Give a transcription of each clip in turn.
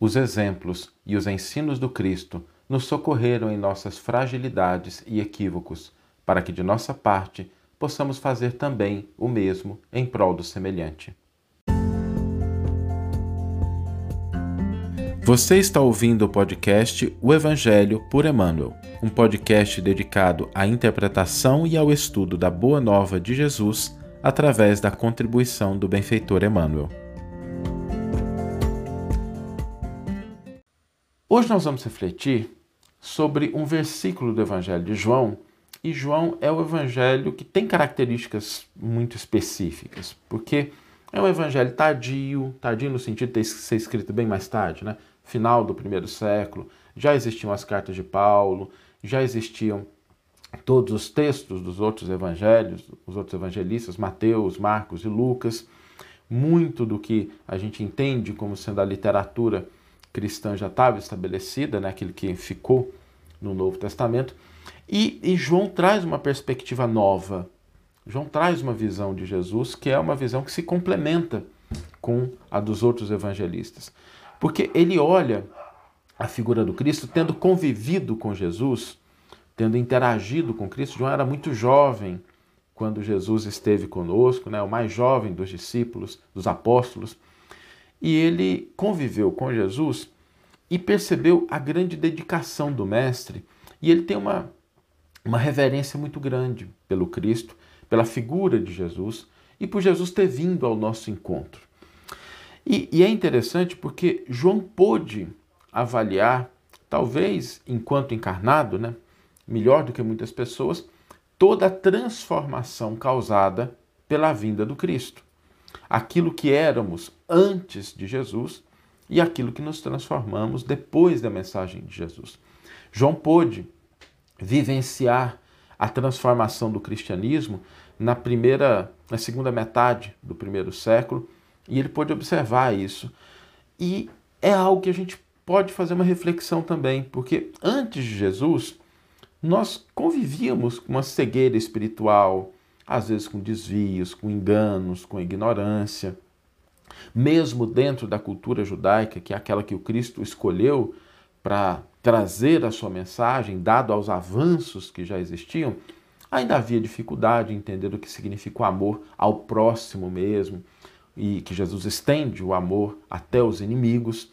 Os exemplos e os ensinos do Cristo nos socorreram em nossas fragilidades e equívocos, para que de nossa parte possamos fazer também o mesmo em prol do semelhante. Você está ouvindo o podcast O Evangelho por Emmanuel, um podcast dedicado à interpretação e ao estudo da Boa Nova de Jesus através da contribuição do benfeitor Emmanuel. Hoje nós vamos refletir sobre um versículo do Evangelho de João, e João é o evangelho que tem características muito específicas, porque é um evangelho tardio, tardio no sentido de ser escrito bem mais tarde, né? final do primeiro século, já existiam as cartas de Paulo, já existiam todos os textos dos outros evangelhos, os outros evangelistas, Mateus, Marcos e Lucas. Muito do que a gente entende como sendo a literatura cristã já estava estabelecida, né? aquilo que ficou no Novo Testamento. E, e João traz uma perspectiva nova. João traz uma visão de Jesus que é uma visão que se complementa com a dos outros evangelistas. Porque ele olha a figura do Cristo tendo convivido com Jesus, tendo interagido com Cristo. João era muito jovem quando Jesus esteve conosco, né, o mais jovem dos discípulos, dos apóstolos. E ele conviveu com Jesus e percebeu a grande dedicação do Mestre. E ele tem uma, uma reverência muito grande pelo Cristo, pela figura de Jesus e por Jesus ter vindo ao nosso encontro. E, e é interessante porque João pôde avaliar, talvez enquanto encarnado, né, melhor do que muitas pessoas, toda a transformação causada pela vinda do Cristo. Aquilo que éramos antes de Jesus e aquilo que nos transformamos depois da mensagem de Jesus. João pôde vivenciar a transformação do cristianismo na primeira, na segunda metade do primeiro século e ele pôde observar isso. E é algo que a gente pode fazer uma reflexão também, porque antes de Jesus, nós convivíamos com uma cegueira espiritual, às vezes com desvios, com enganos, com ignorância. Mesmo dentro da cultura judaica, que é aquela que o Cristo escolheu para trazer a sua mensagem, dado aos avanços que já existiam, ainda havia dificuldade em entender o que significa o amor ao próximo mesmo, e que Jesus estende o amor até os inimigos.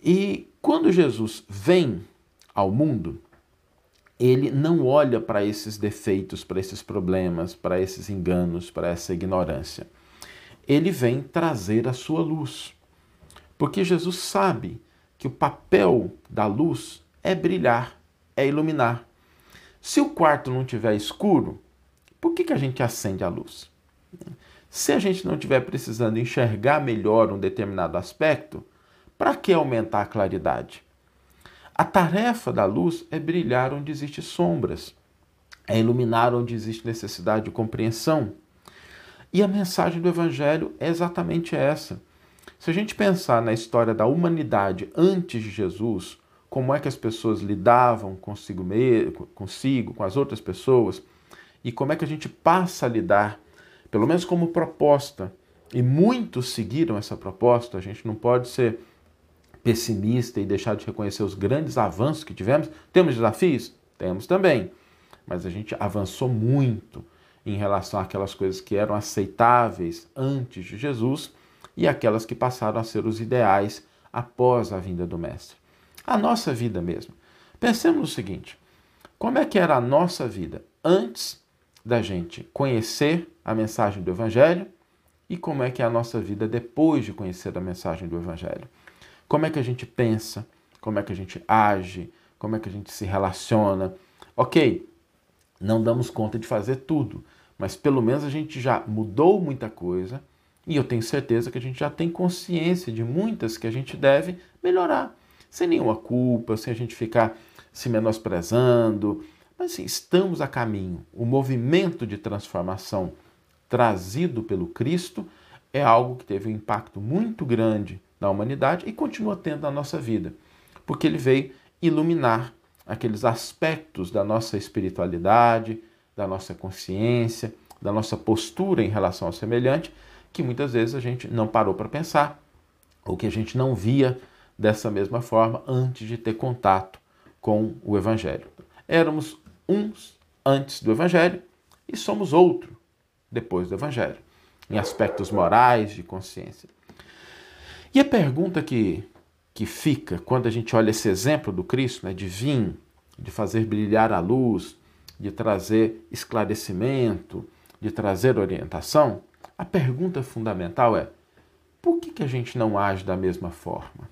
E quando Jesus vem ao mundo, ele não olha para esses defeitos, para esses problemas, para esses enganos, para essa ignorância. Ele vem trazer a sua luz. Porque Jesus sabe que o papel da luz é brilhar, é iluminar. Se o quarto não tiver escuro, por que, que a gente acende a luz? Se a gente não estiver precisando enxergar melhor um determinado aspecto, para que aumentar a claridade? A tarefa da luz é brilhar onde existem sombras, é iluminar onde existe necessidade de compreensão. E a mensagem do Evangelho é exatamente essa. Se a gente pensar na história da humanidade antes de Jesus, como é que as pessoas lidavam consigo, consigo, com as outras pessoas, e como é que a gente passa a lidar pelo menos como proposta, e muitos seguiram essa proposta, a gente não pode ser pessimista e deixar de reconhecer os grandes avanços que tivemos. Temos desafios? Temos também, mas a gente avançou muito em relação àquelas coisas que eram aceitáveis antes de Jesus e aquelas que passaram a ser os ideais após a vinda do Mestre. A nossa vida mesmo. Pensemos no seguinte: como é que era a nossa vida antes da gente conhecer a mensagem do Evangelho e como é que é a nossa vida depois de conhecer a mensagem do Evangelho. Como é que a gente pensa, como é que a gente age, como é que a gente se relaciona. Ok, não damos conta de fazer tudo, mas pelo menos a gente já mudou muita coisa e eu tenho certeza que a gente já tem consciência de muitas que a gente deve melhorar, sem nenhuma culpa, sem a gente ficar se menosprezando. Mas sim, estamos a caminho. O movimento de transformação trazido pelo Cristo é algo que teve um impacto muito grande na humanidade e continua tendo na nossa vida, porque ele veio iluminar aqueles aspectos da nossa espiritualidade, da nossa consciência, da nossa postura em relação ao semelhante, que muitas vezes a gente não parou para pensar, ou que a gente não via dessa mesma forma antes de ter contato com o Evangelho. Éramos uns antes do Evangelho e somos outro depois do Evangelho, em aspectos morais, de consciência. E a pergunta que, que fica quando a gente olha esse exemplo do Cristo, né, de vir, de fazer brilhar a luz, de trazer esclarecimento, de trazer orientação, a pergunta fundamental é: por que, que a gente não age da mesma forma?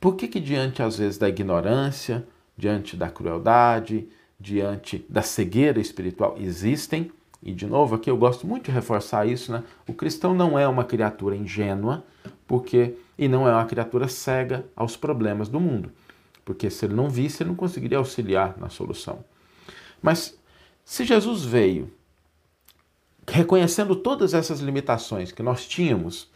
Por que, que diante, às vezes, da ignorância, diante da crueldade, diante da cegueira espiritual, existem, e de novo aqui eu gosto muito de reforçar isso, né? O cristão não é uma criatura ingênua, porque e não é uma criatura cega aos problemas do mundo, porque se ele não visse, ele não conseguiria auxiliar na solução. Mas se Jesus veio reconhecendo todas essas limitações que nós tínhamos,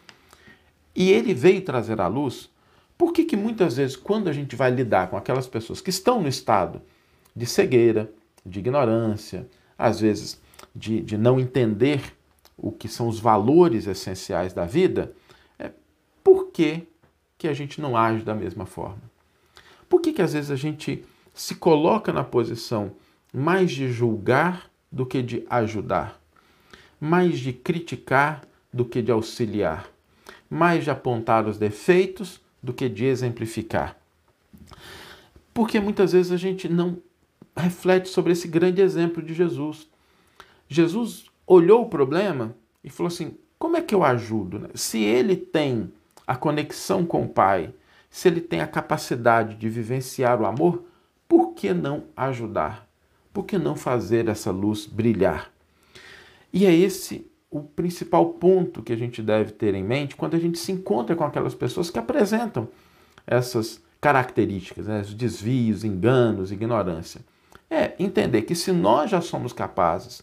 e ele veio trazer à luz, por que, que muitas vezes, quando a gente vai lidar com aquelas pessoas que estão no estado de cegueira, de ignorância, às vezes de, de não entender o que são os valores essenciais da vida, é por que, que a gente não age da mesma forma? Por que, que às vezes a gente se coloca na posição mais de julgar do que de ajudar? mais de criticar do que de auxiliar, mais de apontar os defeitos do que de exemplificar. Porque muitas vezes a gente não reflete sobre esse grande exemplo de Jesus. Jesus olhou o problema e falou assim: como é que eu ajudo? Se ele tem a conexão com o Pai, se ele tem a capacidade de vivenciar o amor, por que não ajudar? Por que não fazer essa luz brilhar? E é esse o principal ponto que a gente deve ter em mente quando a gente se encontra com aquelas pessoas que apresentam essas características, né, os desvios, enganos, ignorância. É entender que se nós já somos capazes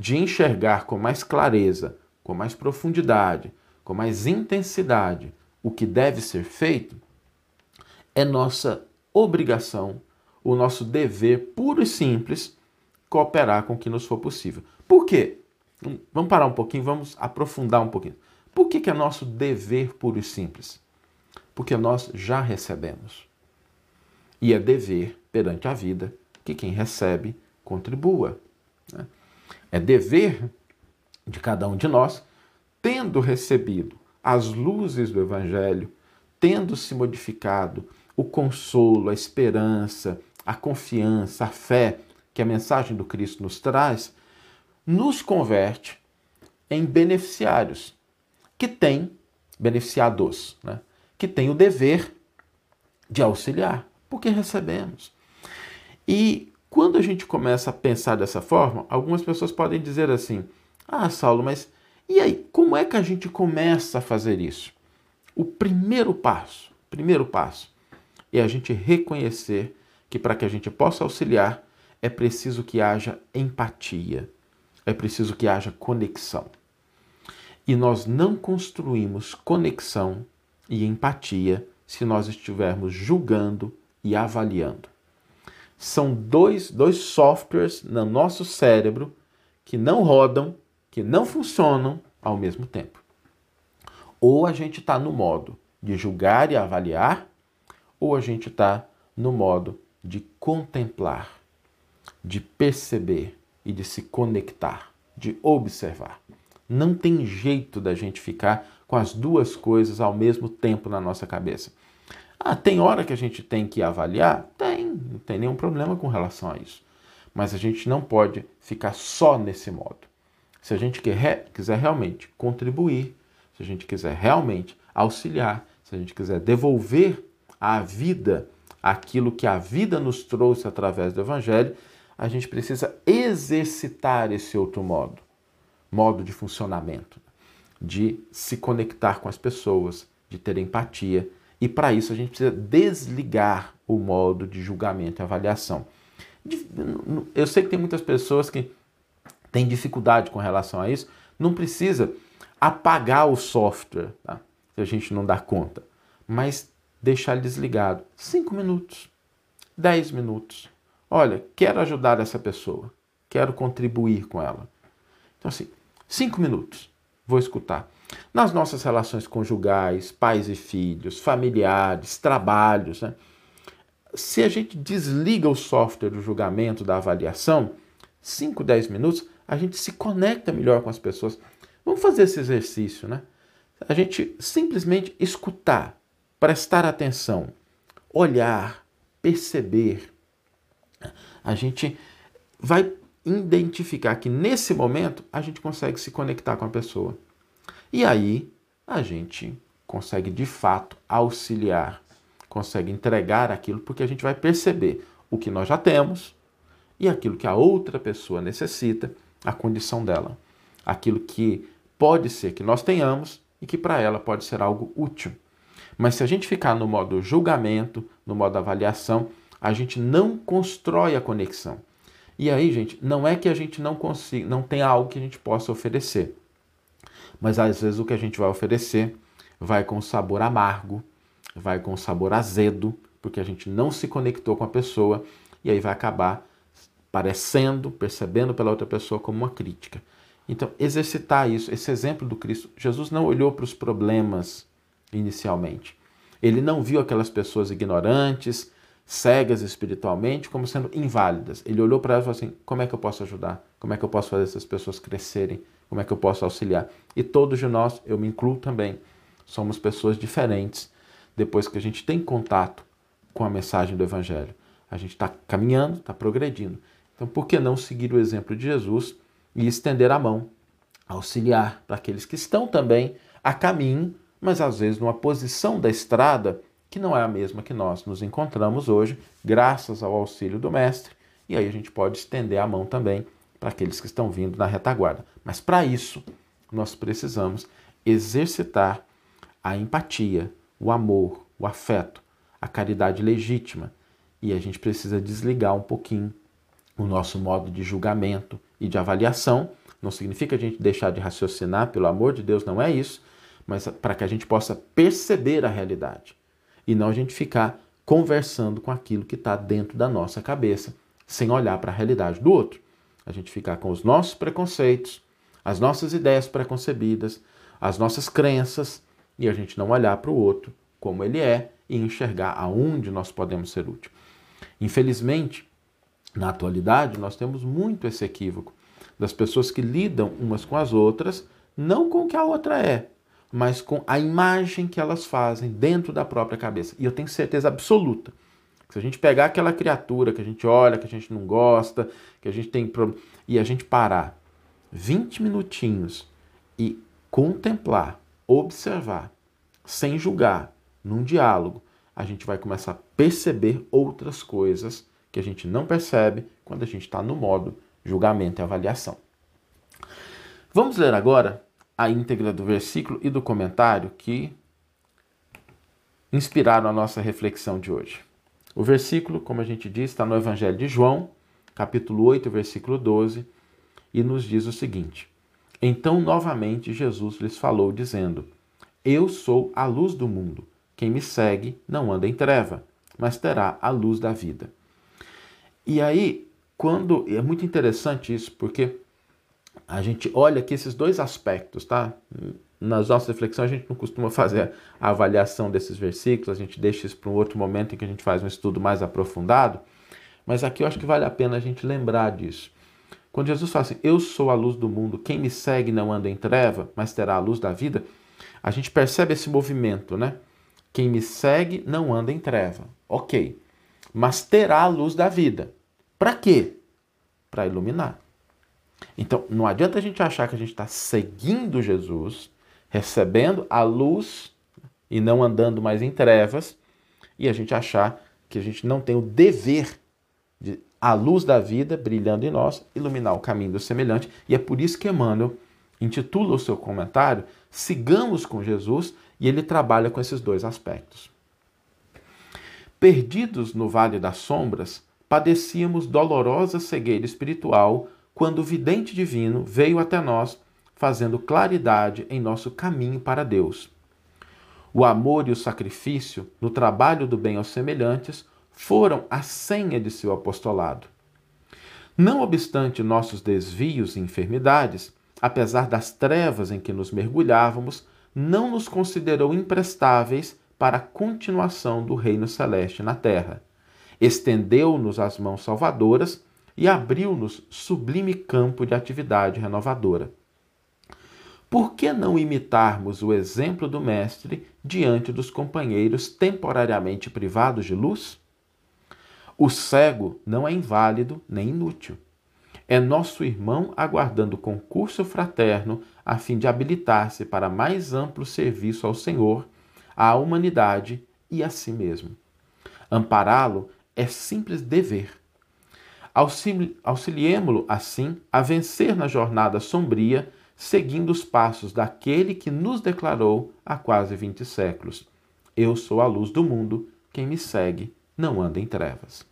de enxergar com mais clareza, com mais profundidade, com mais intensidade o que deve ser feito, é nossa obrigação, o nosso dever puro e simples cooperar com o que nos for possível. Por quê? Vamos parar um pouquinho, vamos aprofundar um pouquinho. Por que, que é nosso dever puro e simples? Porque nós já recebemos. E é dever perante a vida que quem recebe contribua. Né? É dever de cada um de nós, tendo recebido as luzes do Evangelho, tendo se modificado o consolo, a esperança, a confiança, a fé que a mensagem do Cristo nos traz, nos converte em beneficiários, que têm, beneficiados, né? que têm o dever de auxiliar, porque recebemos. E quando a gente começa a pensar dessa forma, algumas pessoas podem dizer assim: Ah, Saulo, mas e aí, como é que a gente começa a fazer isso? O primeiro passo, primeiro passo, é a gente reconhecer que para que a gente possa auxiliar, é preciso que haja empatia é preciso que haja conexão. E nós não construímos conexão e empatia se nós estivermos julgando e avaliando. São dois, dois softwares no nosso cérebro que não rodam, que não funcionam ao mesmo tempo. Ou a gente está no modo de julgar e avaliar, ou a gente está no modo de contemplar, de perceber, e de se conectar, de observar. Não tem jeito da gente ficar com as duas coisas ao mesmo tempo na nossa cabeça. Ah, tem hora que a gente tem que avaliar? Tem, não tem nenhum problema com relação a isso. Mas a gente não pode ficar só nesse modo. Se a gente quer, quiser realmente contribuir, se a gente quiser realmente auxiliar, se a gente quiser devolver à vida aquilo que a vida nos trouxe através do Evangelho, a gente precisa exercitar esse outro modo, modo de funcionamento, de se conectar com as pessoas, de ter empatia. E para isso a gente precisa desligar o modo de julgamento e avaliação. Eu sei que tem muitas pessoas que têm dificuldade com relação a isso. Não precisa apagar o software, tá? se a gente não dá conta, mas deixar desligado. Cinco minutos, dez minutos, Olha, quero ajudar essa pessoa, quero contribuir com ela. Então, assim, cinco minutos. vou escutar. Nas nossas relações conjugais, pais e filhos, familiares, trabalhos, né? se a gente desliga o software do julgamento, da avaliação, 5, 10 minutos, a gente se conecta melhor com as pessoas. Vamos fazer esse exercício, né? A gente simplesmente escutar, prestar atenção, olhar, perceber. A gente vai identificar que nesse momento a gente consegue se conectar com a pessoa. E aí a gente consegue de fato auxiliar, consegue entregar aquilo, porque a gente vai perceber o que nós já temos e aquilo que a outra pessoa necessita, a condição dela. Aquilo que pode ser que nós tenhamos e que para ela pode ser algo útil. Mas se a gente ficar no modo julgamento, no modo avaliação, a gente não constrói a conexão. E aí, gente, não é que a gente não consiga, não tem algo que a gente possa oferecer. Mas às vezes o que a gente vai oferecer vai com sabor amargo, vai com sabor azedo, porque a gente não se conectou com a pessoa e aí vai acabar parecendo, percebendo pela outra pessoa como uma crítica. Então, exercitar isso, esse exemplo do Cristo, Jesus não olhou para os problemas inicialmente. Ele não viu aquelas pessoas ignorantes, cegas espiritualmente, como sendo inválidas. Ele olhou para elas e falou assim: como é que eu posso ajudar? Como é que eu posso fazer essas pessoas crescerem? Como é que eu posso auxiliar? E todos de nós, eu me incluo também, somos pessoas diferentes depois que a gente tem contato com a mensagem do Evangelho. A gente está caminhando, está progredindo. Então, por que não seguir o exemplo de Jesus e estender a mão, auxiliar para aqueles que estão também a caminho, mas às vezes numa posição da estrada que não é a mesma que nós nos encontramos hoje, graças ao auxílio do Mestre, e aí a gente pode estender a mão também para aqueles que estão vindo na retaguarda. Mas para isso, nós precisamos exercitar a empatia, o amor, o afeto, a caridade legítima. E a gente precisa desligar um pouquinho o nosso modo de julgamento e de avaliação. Não significa a gente deixar de raciocinar, pelo amor de Deus, não é isso, mas para que a gente possa perceber a realidade e não a gente ficar conversando com aquilo que está dentro da nossa cabeça, sem olhar para a realidade do outro. A gente ficar com os nossos preconceitos, as nossas ideias preconcebidas, as nossas crenças e a gente não olhar para o outro como ele é e enxergar aonde nós podemos ser útil. Infelizmente, na atualidade, nós temos muito esse equívoco das pessoas que lidam umas com as outras, não com o que a outra é, mas com a imagem que elas fazem dentro da própria cabeça. E eu tenho certeza absoluta se a gente pegar aquela criatura que a gente olha, que a gente não gosta, que a gente tem e a gente parar 20 minutinhos e contemplar, observar, sem julgar, num diálogo, a gente vai começar a perceber outras coisas que a gente não percebe quando a gente está no modo julgamento e avaliação. Vamos ler agora a íntegra do versículo e do comentário que inspiraram a nossa reflexão de hoje. O versículo, como a gente diz, está no Evangelho de João, capítulo 8, versículo 12, e nos diz o seguinte: Então novamente Jesus lhes falou, dizendo: Eu sou a luz do mundo. Quem me segue não anda em treva, mas terá a luz da vida. E aí, quando é muito interessante isso, porque a gente olha aqui esses dois aspectos, tá? Nas nossas reflexões a gente não costuma fazer a avaliação desses versículos, a gente deixa isso para um outro momento em que a gente faz um estudo mais aprofundado, mas aqui eu acho que vale a pena a gente lembrar disso. Quando Jesus fala assim, eu sou a luz do mundo, quem me segue não anda em treva, mas terá a luz da vida, a gente percebe esse movimento, né? Quem me segue não anda em treva. Ok. Mas terá a luz da vida. Para quê? Para iluminar. Então, não adianta a gente achar que a gente está seguindo Jesus, recebendo a luz e não andando mais em trevas, e a gente achar que a gente não tem o dever de a luz da vida brilhando em nós, iluminar o caminho do semelhante. E é por isso que Emmanuel intitula o seu comentário Sigamos com Jesus, e ele trabalha com esses dois aspectos. Perdidos no vale das sombras, padecíamos dolorosa cegueira espiritual quando o vidente divino veio até nós, fazendo claridade em nosso caminho para Deus. O amor e o sacrifício, no trabalho do bem aos semelhantes, foram a senha de seu apostolado. Não obstante nossos desvios e enfermidades, apesar das trevas em que nos mergulhávamos, não nos considerou imprestáveis para a continuação do reino celeste na terra. Estendeu-nos as mãos salvadoras e abriu-nos sublime campo de atividade renovadora. Por que não imitarmos o exemplo do Mestre diante dos companheiros temporariamente privados de luz? O cego não é inválido nem inútil. É nosso irmão aguardando concurso fraterno a fim de habilitar-se para mais amplo serviço ao Senhor, à humanidade e a si mesmo. Ampará-lo é simples dever. Auxiliemo-lo, assim, a vencer na jornada sombria seguindo os passos daquele que nos declarou há quase vinte séculos: Eu sou a luz do mundo, quem me segue não anda em trevas.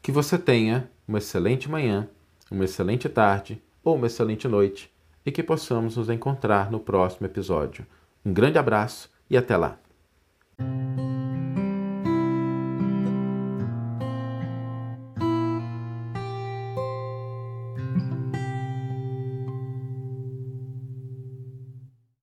Que você tenha uma excelente manhã, uma excelente tarde ou uma excelente noite e que possamos nos encontrar no próximo episódio. Um grande abraço e até lá!